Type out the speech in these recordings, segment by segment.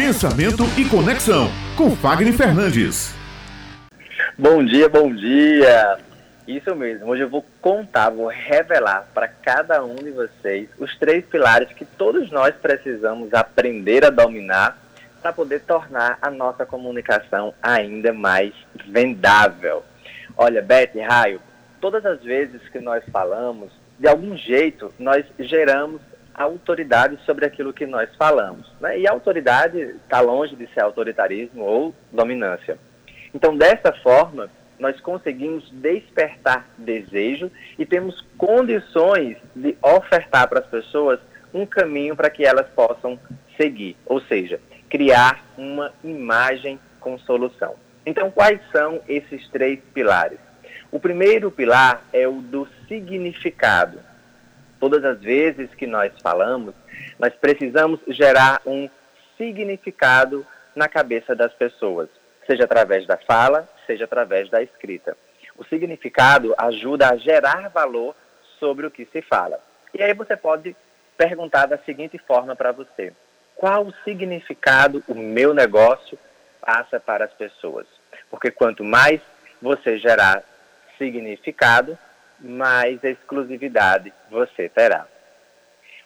Pensamento e Conexão, com Fagner Fernandes. Bom dia, bom dia. Isso mesmo. Hoje eu vou contar, vou revelar para cada um de vocês os três pilares que todos nós precisamos aprender a dominar para poder tornar a nossa comunicação ainda mais vendável. Olha, Beth, Raio, todas as vezes que nós falamos, de algum jeito nós geramos autoridade sobre aquilo que nós falamos. Né? E a autoridade está longe de ser autoritarismo ou dominância. Então, dessa forma, nós conseguimos despertar desejo e temos condições de ofertar para as pessoas um caminho para que elas possam seguir, ou seja, criar uma imagem com solução. Então, quais são esses três pilares? O primeiro pilar é o do significado. Todas as vezes que nós falamos, nós precisamos gerar um significado na cabeça das pessoas, seja através da fala, seja através da escrita. O significado ajuda a gerar valor sobre o que se fala. E aí você pode perguntar da seguinte forma para você: qual o significado o meu negócio passa para as pessoas? Porque quanto mais você gerar significado, mais exclusividade você terá.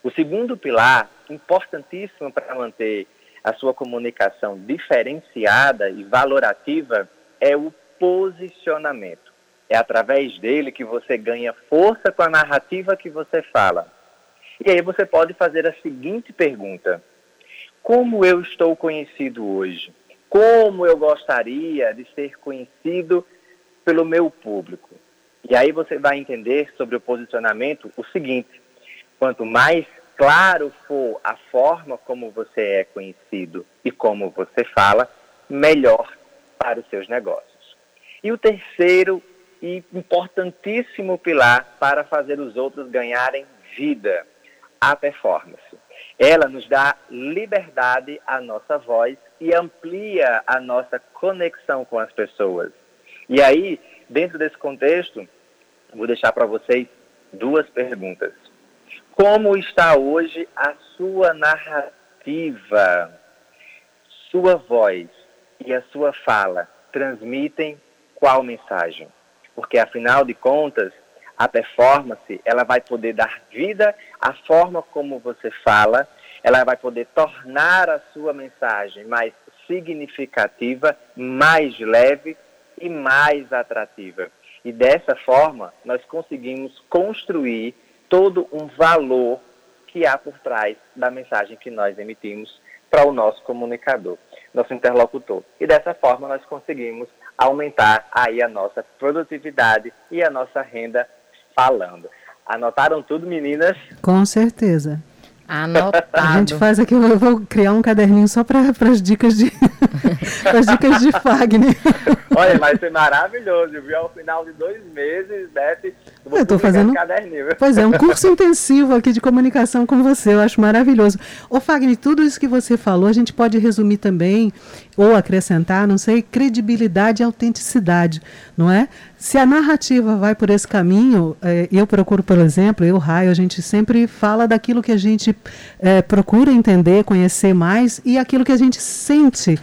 O segundo pilar, importantíssimo para manter a sua comunicação diferenciada e valorativa, é o posicionamento. É através dele que você ganha força com a narrativa que você fala. E aí você pode fazer a seguinte pergunta: Como eu estou conhecido hoje? Como eu gostaria de ser conhecido pelo meu público? E aí você vai entender sobre o posicionamento o seguinte: quanto mais claro for a forma como você é conhecido e como você fala, melhor para os seus negócios. E o terceiro e importantíssimo pilar para fazer os outros ganharem vida, a performance. Ela nos dá liberdade à nossa voz e amplia a nossa conexão com as pessoas. E aí, dentro desse contexto, vou deixar para vocês duas perguntas. Como está hoje a sua narrativa? Sua voz e a sua fala transmitem qual mensagem? Porque afinal de contas, a performance, ela vai poder dar vida à forma como você fala, ela vai poder tornar a sua mensagem mais significativa, mais leve e mais atrativa. E dessa forma, nós conseguimos construir todo um valor que há por trás da mensagem que nós emitimos para o nosso comunicador, nosso interlocutor. E dessa forma, nós conseguimos aumentar aí a nossa produtividade e a nossa renda falando. Anotaram tudo, meninas? Com certeza. Anotado. A gente faz aqui, eu vou criar um caderninho só para as dicas de as dicas de Fagner. Olha, vai ser maravilhoso, viu? Ao final de dois meses, Beth, eu estou fazendo um caderninho. Pois é, um curso intensivo aqui de comunicação com você, eu acho maravilhoso. Ô Fagner, tudo isso que você falou, a gente pode resumir também, ou acrescentar, não sei, credibilidade e autenticidade, não é? Se a narrativa vai por esse caminho, eh, eu procuro, por exemplo, eu, Raio, a gente sempre fala daquilo que a gente eh, procura entender, conhecer mais e aquilo que a gente sente,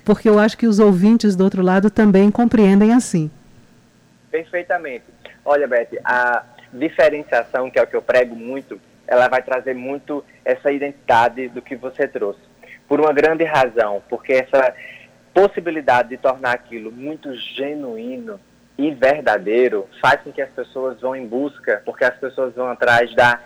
porque eu acho que os ouvintes do outro lado também compreendem assim. Perfeitamente. Olha, Beth, a diferenciação, que é o que eu prego muito, ela vai trazer muito essa identidade do que você trouxe. Por uma grande razão, porque essa possibilidade de tornar aquilo muito genuíno, e verdadeiro faz com que as pessoas vão em busca, porque as pessoas vão atrás da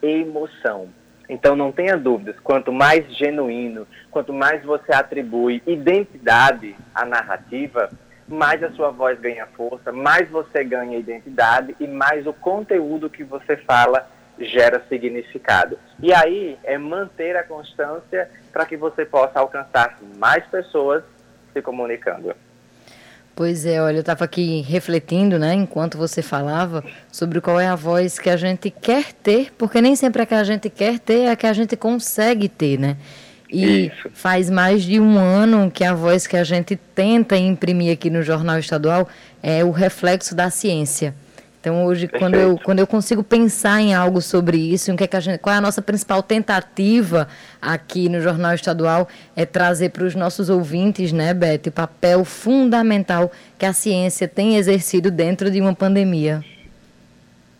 emoção. Então não tenha dúvidas, quanto mais genuíno, quanto mais você atribui identidade à narrativa, mais a sua voz ganha força, mais você ganha identidade e mais o conteúdo que você fala gera significado. E aí é manter a constância para que você possa alcançar mais pessoas se comunicando. Pois é, olha, eu estava aqui refletindo, né, enquanto você falava, sobre qual é a voz que a gente quer ter, porque nem sempre a que a gente quer ter é a que a gente consegue ter, né? E Isso. faz mais de um ano que a voz que a gente tenta imprimir aqui no Jornal Estadual é o reflexo da ciência. Então hoje, quando eu, quando eu consigo pensar em algo sobre isso, em que, é que a gente, qual é a nossa principal tentativa aqui no Jornal Estadual, é trazer para os nossos ouvintes, né, Beth, o papel fundamental que a ciência tem exercido dentro de uma pandemia.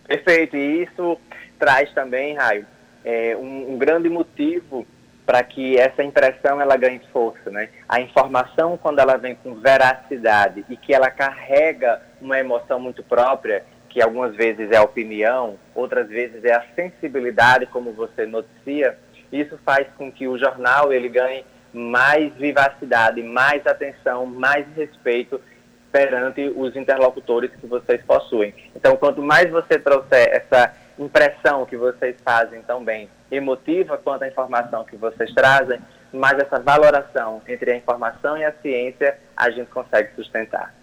Perfeito, e isso traz também, Raio, é, um, um grande motivo para que essa impressão ela ganhe força, né? A informação quando ela vem com veracidade e que ela carrega uma emoção muito própria, que algumas vezes é a opinião, outras vezes é a sensibilidade, como você noticia, isso faz com que o jornal ele ganhe mais vivacidade, mais atenção, mais respeito perante os interlocutores que vocês possuem. Então, quanto mais você trouxer essa impressão que vocês fazem tão bem, emotiva quanto a informação que vocês trazem, mais essa valoração entre a informação e a ciência a gente consegue sustentar.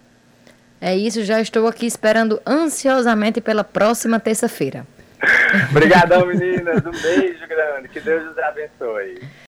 É isso, já estou aqui esperando ansiosamente pela próxima terça-feira. Obrigadão, meninas. Um beijo grande. Que Deus os abençoe.